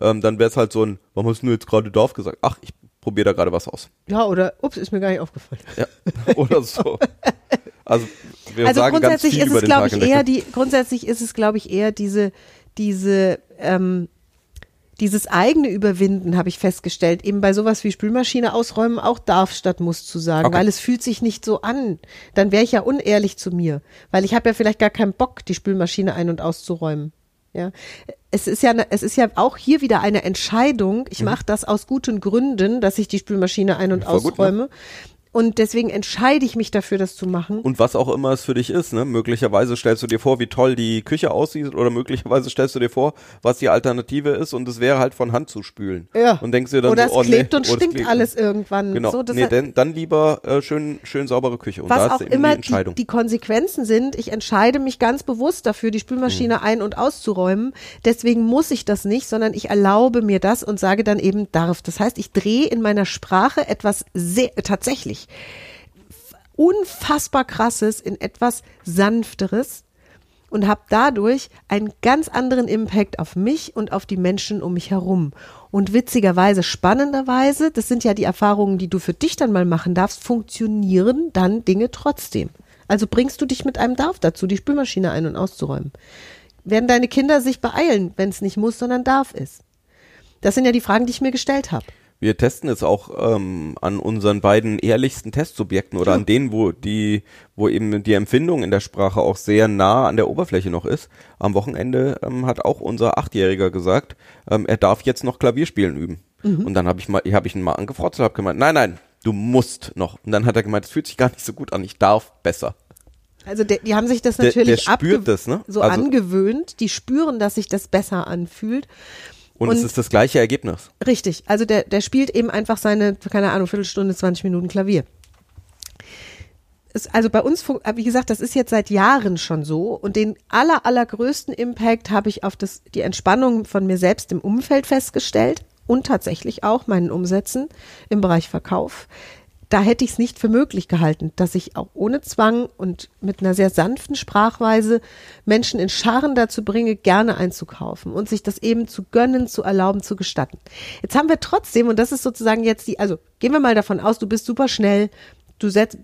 Ähm, dann wäre es halt so ein, warum hast du jetzt gerade Dorf gesagt? Ach, ich probiere da gerade was aus. Ja, oder, ups, ist mir gar nicht aufgefallen. Ja, [LAUGHS] oder so. Also wir also sagen ganz grundsätzlich viel ist über es, den Tag ich, hinweg. eher die, grundsätzlich ist es, glaube ich, eher diese, diese, ähm, dieses eigene Überwinden, habe ich festgestellt, eben bei sowas wie Spülmaschine ausräumen auch darf statt muss zu sagen, Okay. weil es fühlt sich nicht so an. Dann wäre ich ja unehrlich zu mir, weil ich habe ja vielleicht gar keinen Bock, die Spülmaschine ein- und auszuräumen. Ja, es ist ja, ne- es ist ja auch hier wieder eine Entscheidung. Ich mache das aus guten Gründen, dass ich die Spülmaschine ein- und Mhm. Voll gut, ne? Und deswegen entscheide ich mich dafür, das zu machen. Und was auch immer es für dich ist, ne? Möglicherweise stellst du dir vor, wie toll die Küche aussieht, oder möglicherweise stellst du dir vor, was die Alternative ist, und es wäre halt von Hand zu spülen. Ja. Und denkst dir dann Oder so, oh, es klebt nee, und oh, stinkt klebt. alles irgendwann. Genau. So, nee, denn, dann lieber äh, schön, schön saubere Küche. Und da was ist auch eben immer die die, Entscheidung. die Konsequenzen sind, ich entscheide mich ganz bewusst dafür, die Spülmaschine Mhm. ein- und auszuräumen. Deswegen muss ich das nicht, sondern ich erlaube mir das und sage dann eben darf. Das heißt, ich drehe in meiner Sprache etwas sehr, tatsächlich unfassbar krasses in etwas sanfteres und habe dadurch einen ganz anderen Impact auf mich und auf die Menschen um mich herum. Und witzigerweise, spannenderweise, das sind ja die Erfahrungen, die du für dich dann mal machen darfst, funktionieren dann Dinge trotzdem. Also bringst du dich mit einem Darf dazu, die Spülmaschine ein- und auszuräumen. Werden deine Kinder sich beeilen, wenn es nicht muss, sondern darf ist? Das sind ja die Fragen, die ich mir gestellt habe. Wir testen es auch ähm, an unseren beiden ehrlichsten Testsubjekten oder an denen, wo die, wo eben die Empfindung in der Sprache auch sehr nah an der Oberfläche noch ist. Am Wochenende ähm, hat auch unser Achtjähriger gesagt, ähm, er darf jetzt noch Klavierspielen üben. Mhm. Und dann habe ich mal, habe ich ihn mal angefrotzt und habe gemeint, nein, nein, du musst noch. Und dann hat er gemeint, es fühlt sich gar nicht so gut an, ich darf besser. Also der, die haben sich das Der- natürlich der spürt abge- das, ne? so Also- angewöhnt. Die spüren, dass sich das besser anfühlt. Und, Und- es ist das gleiche Ergebnis. Richtig. Also der, der spielt eben einfach seine, keine Ahnung, Viertelstunde, 20 Minuten Klavier. Ist also bei uns, fun- wie gesagt, das ist jetzt seit Jahren schon so. Und den aller, allergrößten Impact habe ich auf das, die Entspannung von mir selbst im Umfeld festgestellt und tatsächlich auch meinen Umsätzen im Bereich Verkauf. Da hätte ich es nicht für möglich gehalten, dass ich auch ohne Zwang und mit einer sehr sanften Sprachweise Menschen in Scharen dazu bringe, gerne einzukaufen und sich das eben zu gönnen, zu erlauben, zu gestatten. Jetzt haben wir trotzdem, und das ist sozusagen jetzt die, also gehen wir mal davon aus, du bist super schnell, du setzt,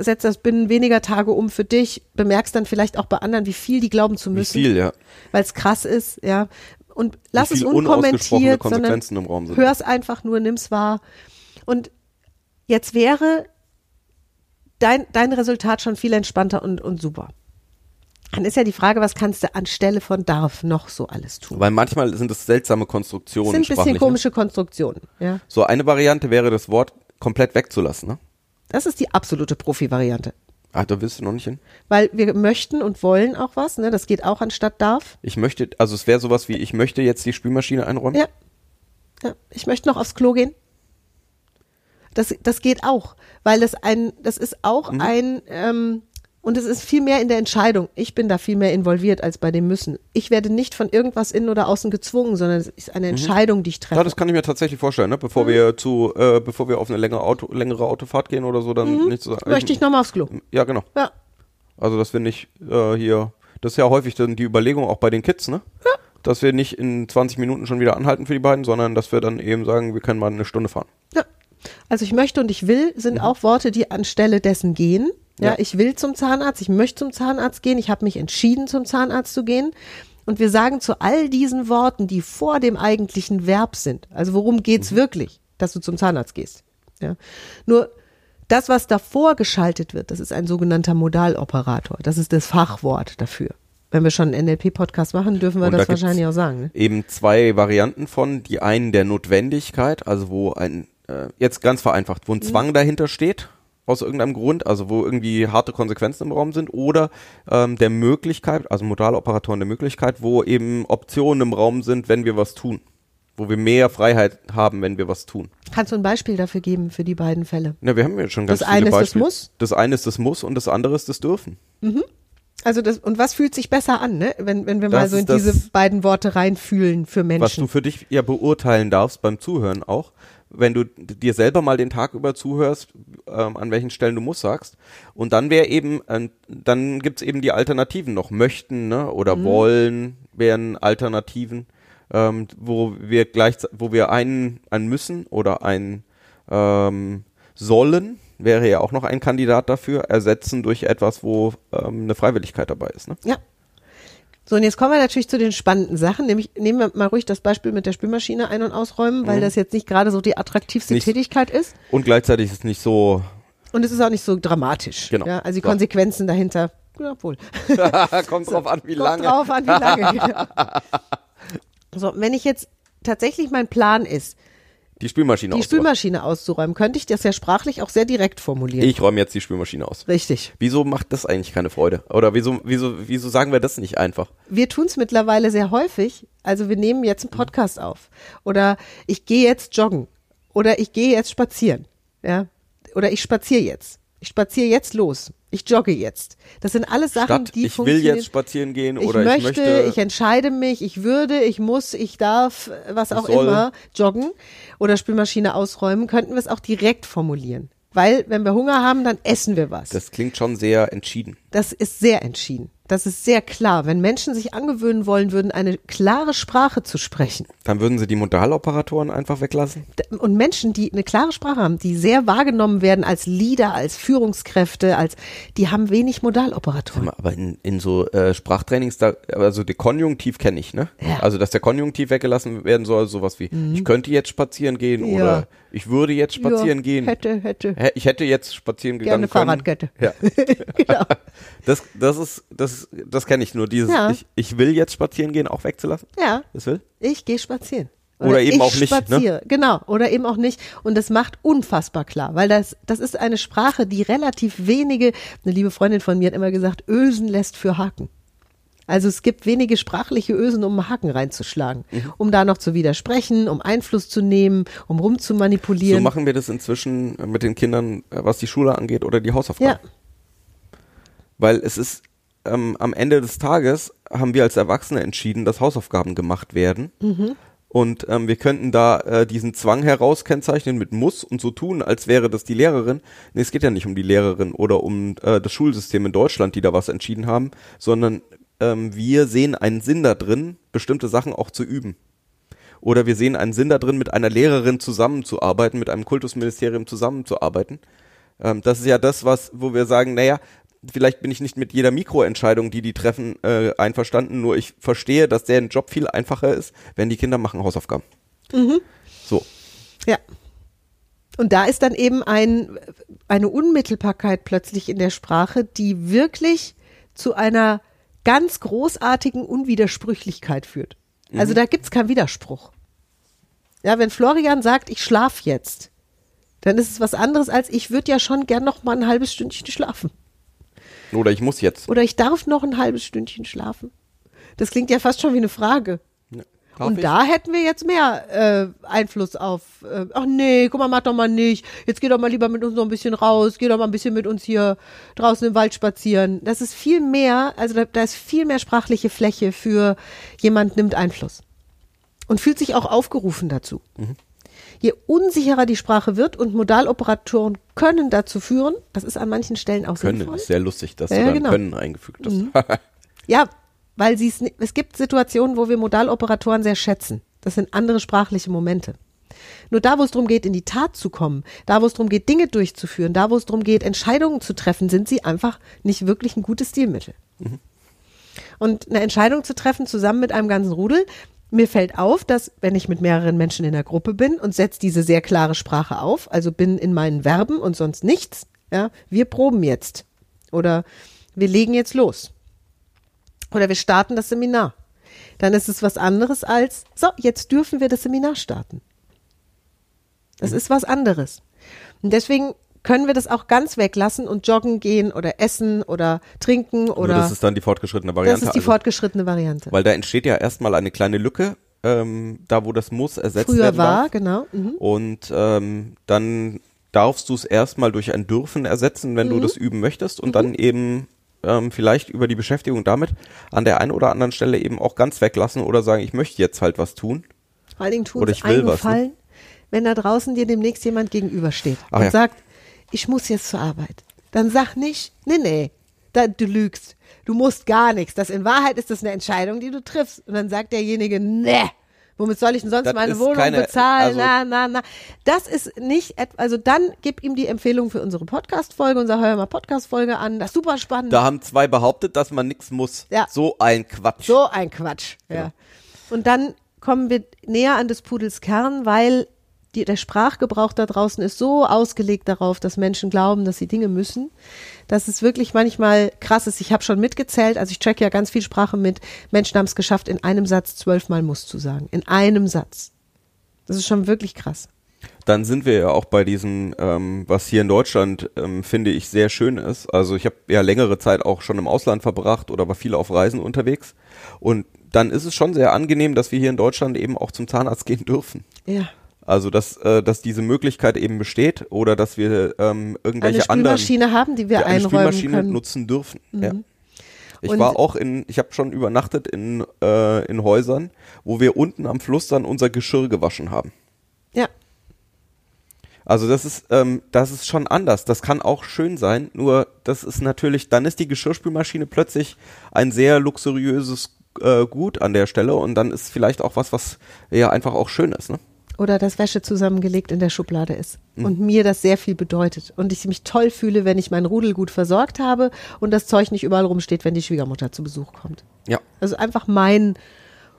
setzt das binnen weniger Tage um für dich, bemerkst dann vielleicht auch bei anderen, wie viel die glauben zu Wie müssen viel, ja. weil es krass ist, ja. Und lass Wie es unkommentiert, sondern hör es einfach nur, nimm's wahr. Und jetzt wäre dein, dein Resultat schon viel entspannter und, und super. Dann ist ja die Frage, was kannst du anstelle von darf noch so alles tun? Weil manchmal sind es seltsame Das Konstruktionen. sind ein bisschen ne? komische Konstruktionen, ja. So eine Variante wäre, das Wort komplett wegzulassen. Ne? Das ist die absolute Profi-Variante. Ah, da willst du noch nicht hin. Weil wir möchten und wollen auch was, ne? Das geht auch anstatt darf. Ich möchte, also es wäre sowas wie, ich möchte jetzt die Spülmaschine einräumen. Ja. ja. Ich möchte noch aufs Klo gehen. Das, das geht auch, weil das ein, das ist auch ein, ähm, und es ist viel mehr in der Entscheidung. Ich bin da viel mehr involviert als bei dem Müssen. Ich werde nicht von irgendwas innen oder außen gezwungen, sondern es ist eine Entscheidung, die ich treffe. Ja, das kann ich mir tatsächlich vorstellen, ne? bevor wir zu, äh, bevor wir auf eine längere, Auto, längere Autofahrt gehen oder so, dann nicht so sagen. Mhm. Möchte ich nochmal aufs Klo. Ja, genau. Ja. Also, dass wir nicht äh, hier, das ist ja häufig dann die Überlegung auch bei den Kids, ne? Ja. Dass wir nicht in 20 Minuten schon wieder anhalten für die beiden, sondern dass wir dann eben sagen, wir können mal eine Stunde fahren. Ja. Also ich möchte und ich will sind auch Worte, die anstelle dessen gehen. Ja, Ja. ich will zum Zahnarzt, ich möchte zum Zahnarzt gehen, ich habe mich entschieden, zum Zahnarzt zu gehen. Und wir sagen zu all diesen Worten, die vor dem eigentlichen Verb sind, also worum geht's wirklich, dass du zum Zahnarzt gehst. Ja. Nur das, was davor geschaltet wird, das ist ein sogenannter Modaloperator. Das ist das Fachwort dafür. Wenn wir schon einen NLP-Podcast machen, dürfen wir Und da das gibt's wahrscheinlich auch sagen. Ne? Eben zwei Varianten von, die einen der Notwendigkeit, also wo ein, äh, jetzt ganz vereinfacht, wo ein Zwang dahinter steht, aus irgendeinem Grund, also wo irgendwie harte Konsequenzen im Raum sind, oder ähm, der Möglichkeit, also Modaloperatoren der Möglichkeit, wo eben Optionen im Raum sind, wenn wir was tun. Wo wir mehr Freiheit haben, wenn wir was tun. Kannst du ein Beispiel dafür geben für die beiden Fälle? Ja, wir haben ja schon ganz Das viele eine ist das Beispiele. Muss? Das eine ist das Muss und das andere ist das Dürfen. Also das, und was fühlt sich besser an, ne? wenn, wenn wir mal Das so in das- diese beiden Worte reinfühlen für was Menschen? du für dich ja beurteilen darfst beim Zuhören auch, wenn du dir selber mal den Tag über zuhörst, ähm, an welchen Stellen du muss sagst. Und dann wäre eben, äh, dann gibt's eben die Alternativen noch. Möchten ne? oder Mhm. wollen wären Alternativen, ähm, wo wir gleich, wo wir einen, ein müssen oder ein ähm, sollen, wäre ja auch noch ein Kandidat dafür, ersetzen durch etwas, wo ähm, eine Freiwilligkeit dabei ist. Ne? Ja. So, und jetzt kommen wir natürlich zu den spannenden Sachen. Nämlich, nehmen wir mal ruhig das Beispiel mit der Spülmaschine ein- und ausräumen, weil das jetzt nicht gerade so die attraktivste Mhm. Nicht- Tätigkeit ist. Und gleichzeitig ist es nicht so, Und es ist auch nicht so dramatisch. Genau. Ja, also die So. Konsequenzen dahinter, ja, wohl. [LAUGHS] kommt drauf an, wie Kommt lange. drauf an, wie lange. [LAUGHS] genau. so, wenn ich jetzt tatsächlich mein Plan ist, Die Spülmaschine die auszuräumen. Spülmaschine auszuräumen, könnte ich das ja sprachlich auch sehr direkt formulieren. Ich räume jetzt die Spülmaschine aus. Richtig. Wieso macht das eigentlich keine Freude? Oder wieso, wieso, wieso sagen wir das nicht einfach? wir tun es mittlerweile sehr häufig. Also wir nehmen jetzt einen Podcast auf. Oder ich gehe jetzt joggen. Oder ich gehe jetzt spazieren. Ja. Oder ich spaziere jetzt. Ich spaziere jetzt los. Ich jogge jetzt. Das sind alles Sachen, Statt die ich will funktionieren. jetzt spazieren gehen ich oder möchte, ich möchte. ich entscheide mich, ich würde, ich muss, ich darf, was auch soll. immer, joggen oder Spülmaschine ausräumen, könnten wir es auch direkt formulieren. Weil, wenn wir Hunger haben, dann essen wir was. das klingt schon sehr entschieden. Das ist sehr entschieden. Das ist sehr klar. Wenn Menschen sich angewöhnen wollen würden, eine klare Sprache zu sprechen Dann würden sie die Modaloperatoren einfach weglassen. und Menschen, die eine klare Sprache haben, die sehr wahrgenommen werden als Leader, als Führungskräfte, als die haben wenig Modaloperatoren. Aber in, in so äh, Sprachtrainings, da, also der Konjunktiv kenne ich, ne? Ja. Also dass der Konjunktiv weggelassen werden soll, sowas wie ich könnte jetzt spazieren gehen Ja. oder ich würde jetzt spazieren ja, gehen. Hätte, hätte. Hä, Ich hätte jetzt spazieren Gerne gegangen können. Fahrradkette. Ja. [LAUGHS] genau. Das, das ist, das, das kenne ich nur. Dieses, Ja. ich, ich will jetzt spazieren gehen, auch wegzulassen. Ja, Das will? ich gehe spazieren. Oder eben ich auch nicht, ne? Spaziere. Genau, oder eben auch nicht. Und das macht unfassbar klar, weil das, das ist eine Sprache, die relativ wenige, eine liebe Freundin von mir hat immer gesagt, Ösen lässt für Haken. Also es gibt wenige sprachliche Ösen, um einen Haken reinzuschlagen, Mhm. um da noch zu widersprechen, um Einfluss zu nehmen, um So rumzumanipulieren. machen wir das inzwischen mit den Kindern, äh, was die Schule angeht oder die Hausaufgaben. ja, Weil es ist ähm, am Ende des Tages haben wir als Erwachsene entschieden, dass Hausaufgaben gemacht werden. Und ähm, wir könnten da äh, diesen Zwang heraus kennzeichnen mit muss und so tun, als wäre das die Lehrerin. Nee, es geht ja nicht um die Lehrerin oder um äh, das Schulsystem in Deutschland, die da was entschieden haben, sondern ähm, wir sehen einen Sinn da drin, bestimmte Sachen auch zu üben. Oder wir sehen einen Sinn da drin, mit einer Lehrerin zusammenzuarbeiten, mit einem Kultusministerium zusammenzuarbeiten. Ähm, das ist ja das, was, wo wir sagen, naja, vielleicht bin ich nicht mit jeder Mikroentscheidung, die die treffen, äh, einverstanden, nur ich verstehe, dass deren Job viel einfacher ist, wenn die Kinder machen Hausaufgaben. So. ja. Und da ist dann eben ein, eine Unmittelbarkeit plötzlich in der Sprache, die wirklich zu einer ganz großartigen Unwidersprüchlichkeit führt. Also da gibt's keinen Widerspruch. Ja, wenn Florian sagt, ich schlaf jetzt, dann ist es was anderes als ich würde ja schon gern noch mal ein halbes Stündchen schlafen. Oder ich muss jetzt. Oder ich darf noch ein halbes Stündchen schlafen. Das klingt ja fast schon wie eine Frage. Darf Und ich? da hätten wir jetzt mehr äh, Einfluss auf, äh, ach nee, guck mal, mach doch mal nicht. Jetzt geh doch mal lieber mit uns noch ein bisschen raus, geh doch mal ein bisschen mit uns hier draußen im Wald spazieren. Das ist viel mehr, also da, da ist viel mehr sprachliche Fläche für jemand nimmt Einfluss. Und fühlt sich auch aufgerufen dazu. Je unsicherer die Sprache wird und Modaloperatoren können dazu führen, das ist an manchen Stellen auch Können sinnvoll. ist sehr lustig, dass Ja, du dann genau. Können eingefügt hast. [LAUGHS] Ja, weil sie es, es gibt Situationen, wo wir Modaloperatoren sehr schätzen. Das sind andere sprachliche Momente. Nur da, wo es darum geht, in die Tat zu kommen, da, wo es darum geht, Dinge durchzuführen, da, wo es darum geht, Entscheidungen zu treffen, sind sie einfach nicht wirklich ein gutes Stilmittel. Und eine Entscheidung zu treffen zusammen mit einem ganzen Rudel, mir fällt auf, dass wenn ich mit mehreren Menschen in der Gruppe bin und setze diese sehr klare Sprache auf, also bin in meinen Verben und sonst nichts, ja, wir proben jetzt oder wir legen jetzt los oder wir starten das Seminar. Dann ist es was anderes als, so, jetzt dürfen wir das Seminar starten. Das ist was anderes. Und deswegen können wir das auch ganz weglassen und joggen gehen oder essen oder trinken Nur oder das ist dann die fortgeschrittene Variante. das ist die also, fortgeschrittene Variante. weil da entsteht ja erstmal eine kleine Lücke, ähm, da wo das muss ersetzt Früher werden war, darf. genau. Mhm. Und ähm, dann darfst du es erstmal durch ein Dürfen ersetzen, wenn du Mhm. das üben möchtest und dann eben ähm, vielleicht über die Beschäftigung damit an der einen oder anderen Stelle eben auch ganz weglassen oder sagen, ich möchte jetzt halt was tun. Vor allen Dingen tut Oder es ich will einen was, ne? Gefallen, wenn da draußen dir demnächst jemand gegenübersteht Ach und ja. sagt, ich muss jetzt zur Arbeit. Dann sag nicht, nee, nee, da, du lügst. Du musst gar nichts. Das in Wahrheit ist das eine Entscheidung, die du triffst. Und dann sagt derjenige, nee. Womit soll ich denn sonst Das meine Wohnung keine- bezahlen? also- na, na, na. Das ist nicht, also dann gib ihm die Empfehlung für unsere Podcast-Folge und sag, hör mal Podcast-Folge an. Das ist super spannend. Da haben zwei behauptet, dass man nichts muss. Ja. So ein Quatsch. So ein Quatsch. Genau. Ja. Und dann kommen wir näher an des Pudels Kern, weil die, der Sprachgebrauch da draußen ist so ausgelegt darauf, dass Menschen glauben, dass sie Dinge müssen, dass es wirklich manchmal krass ist. Ich habe schon mitgezählt, also ich check ja ganz viel Sprache mit. Menschen haben es geschafft, in einem Satz zwölfmal muss zu sagen. In einem Satz. Das ist schon wirklich krass. Dann sind wir ja auch bei diesem, ähm, was hier in Deutschland, ähm, finde ich, sehr schön ist. Also ich habe ja längere Zeit auch schon im Ausland verbracht oder war viel auf Reisen unterwegs. Und dann ist es schon sehr angenehm, dass wir hier in Deutschland eben auch zum Zahnarzt gehen dürfen. Ja. Also dass, äh, dass diese Möglichkeit eben besteht oder dass wir ähm, Eine irgendwelche anderen Spülmaschine haben, die wir ja, eine einräumen Spülmaschine können. Mhm. nutzen dürfen. Ja. Ich Und- war auch in, ich habe schon übernachtet in, äh, in Häusern, wo wir unten am Fluss dann unser Geschirr gewaschen haben. Ja. Also das ist, ähm, das ist schon anders. Das kann auch schön sein, nur das ist natürlich, dann ist die Geschirrspülmaschine plötzlich ein sehr luxuriöses äh, Gut an der Stelle und dann ist vielleicht auch was, was ja einfach auch schön ist. Ne? Oder das Wäsche zusammengelegt in der Schublade ist. Und mir das sehr viel bedeutet. Und ich mich toll fühle, wenn ich mein Rudel gut versorgt habe und das Zeug nicht überall rumsteht, wenn die Schwiegermutter zu Besuch kommt. Ja. Also einfach mein,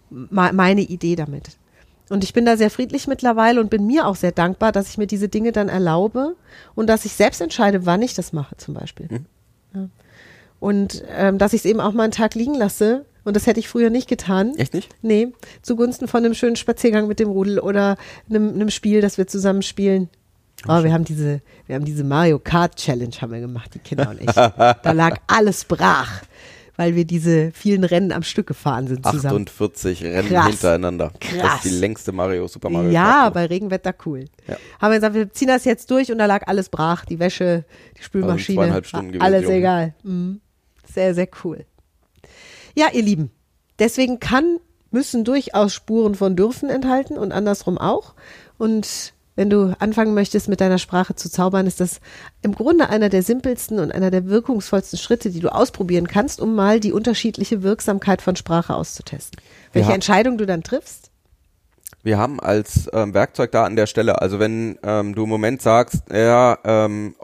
me- meine Idee damit. Und ich bin da sehr friedlich mittlerweile und bin mir auch sehr dankbar, dass ich mir diese Dinge dann erlaube und dass ich selbst entscheide, wann ich das mache, zum Beispiel. Ja. Und ähm, dass ich es eben auch mal einen Tag liegen lasse. Und das hätte ich früher nicht getan. Echt nicht? Nee, zugunsten von einem schönen Spaziergang mit dem Rudel oder einem, einem Spiel, das wir zusammen spielen. Oh, wir haben diese, wir haben diese Mario Kart Challenge haben wir gemacht, die Kinder und ich. da lag [LAUGHS] alles brach. weil wir diese vielen Rennen am Stück gefahren sind zusammen. 48 Rennen Krass. hintereinander. Das Krass. ist die längste Mario Super Mario Ja, Kart. bei Regenwetter cool. Ja. Haben wir gesagt, wir ziehen das jetzt durch und da lag alles brach. Die Wäsche, die Spülmaschine. zweieinhalb Stunden gewesen, alles egal. Mhm. Sehr, sehr cool. Ja, ihr Lieben, deswegen kann, müssen durchaus Spuren von dürfen enthalten und andersrum auch. Und wenn du anfangen möchtest, mit deiner Sprache zu zaubern, ist das im Grunde einer der simpelsten und einer der wirkungsvollsten Schritte, die du ausprobieren kannst, um mal die unterschiedliche Wirksamkeit von Sprache auszutesten. Welche Ja. Entscheidung du dann triffst, Wir haben als ähm, Werkzeug da an der Stelle, also wenn ähm, du im Moment sagst, ja, ähm,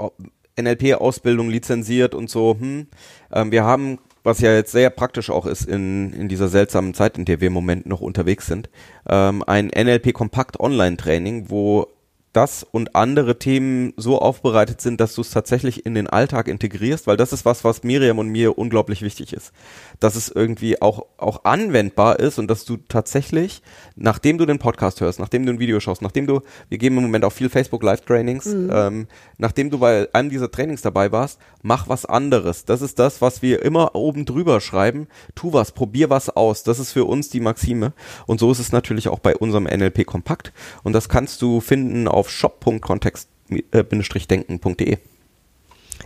NLP-Ausbildung lizenziert und so, hm, ähm, wir haben, was ja jetzt sehr praktisch auch ist in, in dieser seltsamen Zeit, in der wir im Moment noch unterwegs sind, ähm, ein NLP-Kompakt Online-Training, wo das und andere Themen so aufbereitet sind, dass du es tatsächlich in den Alltag integrierst, weil das ist was, was Miriam und mir unglaublich wichtig ist. Dass es irgendwie auch, auch anwendbar ist und dass du tatsächlich, nachdem du den Podcast hörst, nachdem du ein Video schaust, nachdem du, wir geben im Moment auch viel Facebook Live Trainings, ähm, nachdem du bei einem dieser Trainings dabei warst, mach was anderes. Das ist das, was wir immer oben drüber schreiben. Tu was, probier was aus. Das ist für uns die Maxime. Und so ist es natürlich auch bei unserem NLP Kompakt. Und das kannst du finden auf shop.kontext-denken.de.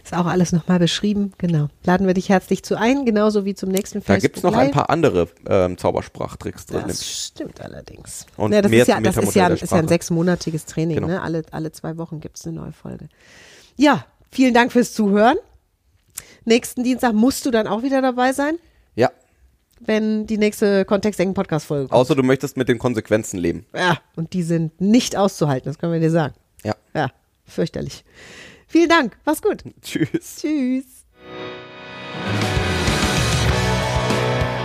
Ist auch alles nochmal beschrieben, genau. Laden wir dich herzlich zu ein, genauso wie zum nächsten Da Facebook gibt's noch ein paar andere ähm, Zaubersprachtricks drin. Das stimmt allerdings. Und ja, das mehr ist ja, das ist ja, der ist ja ein sechsmonatiges Training, Genau. ne? Alle, alle zwei Wochen gibt's eine neue Folge. Ja, vielen Dank fürs Zuhören. Nächsten Dienstag musst du dann auch wieder dabei sein, Ja, wenn die nächste Kontextdenken-Podcast-Folge kommt. außer du möchtest mit den Konsequenzen leben. Ja, und die sind nicht auszuhalten, das können wir dir sagen. Ja. Ja, fürchterlich. Vielen Dank, mach's gut. Tschüss. Tschüss.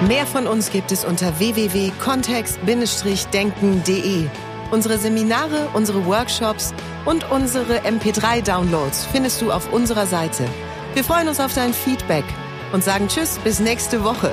Mehr von uns gibt es unter www.kontext-denken.de. Unsere Seminare, unsere Workshops und unsere MP3-Downloads findest du auf unserer Seite. Wir freuen uns auf dein Feedback und sagen Tschüss bis nächste Woche.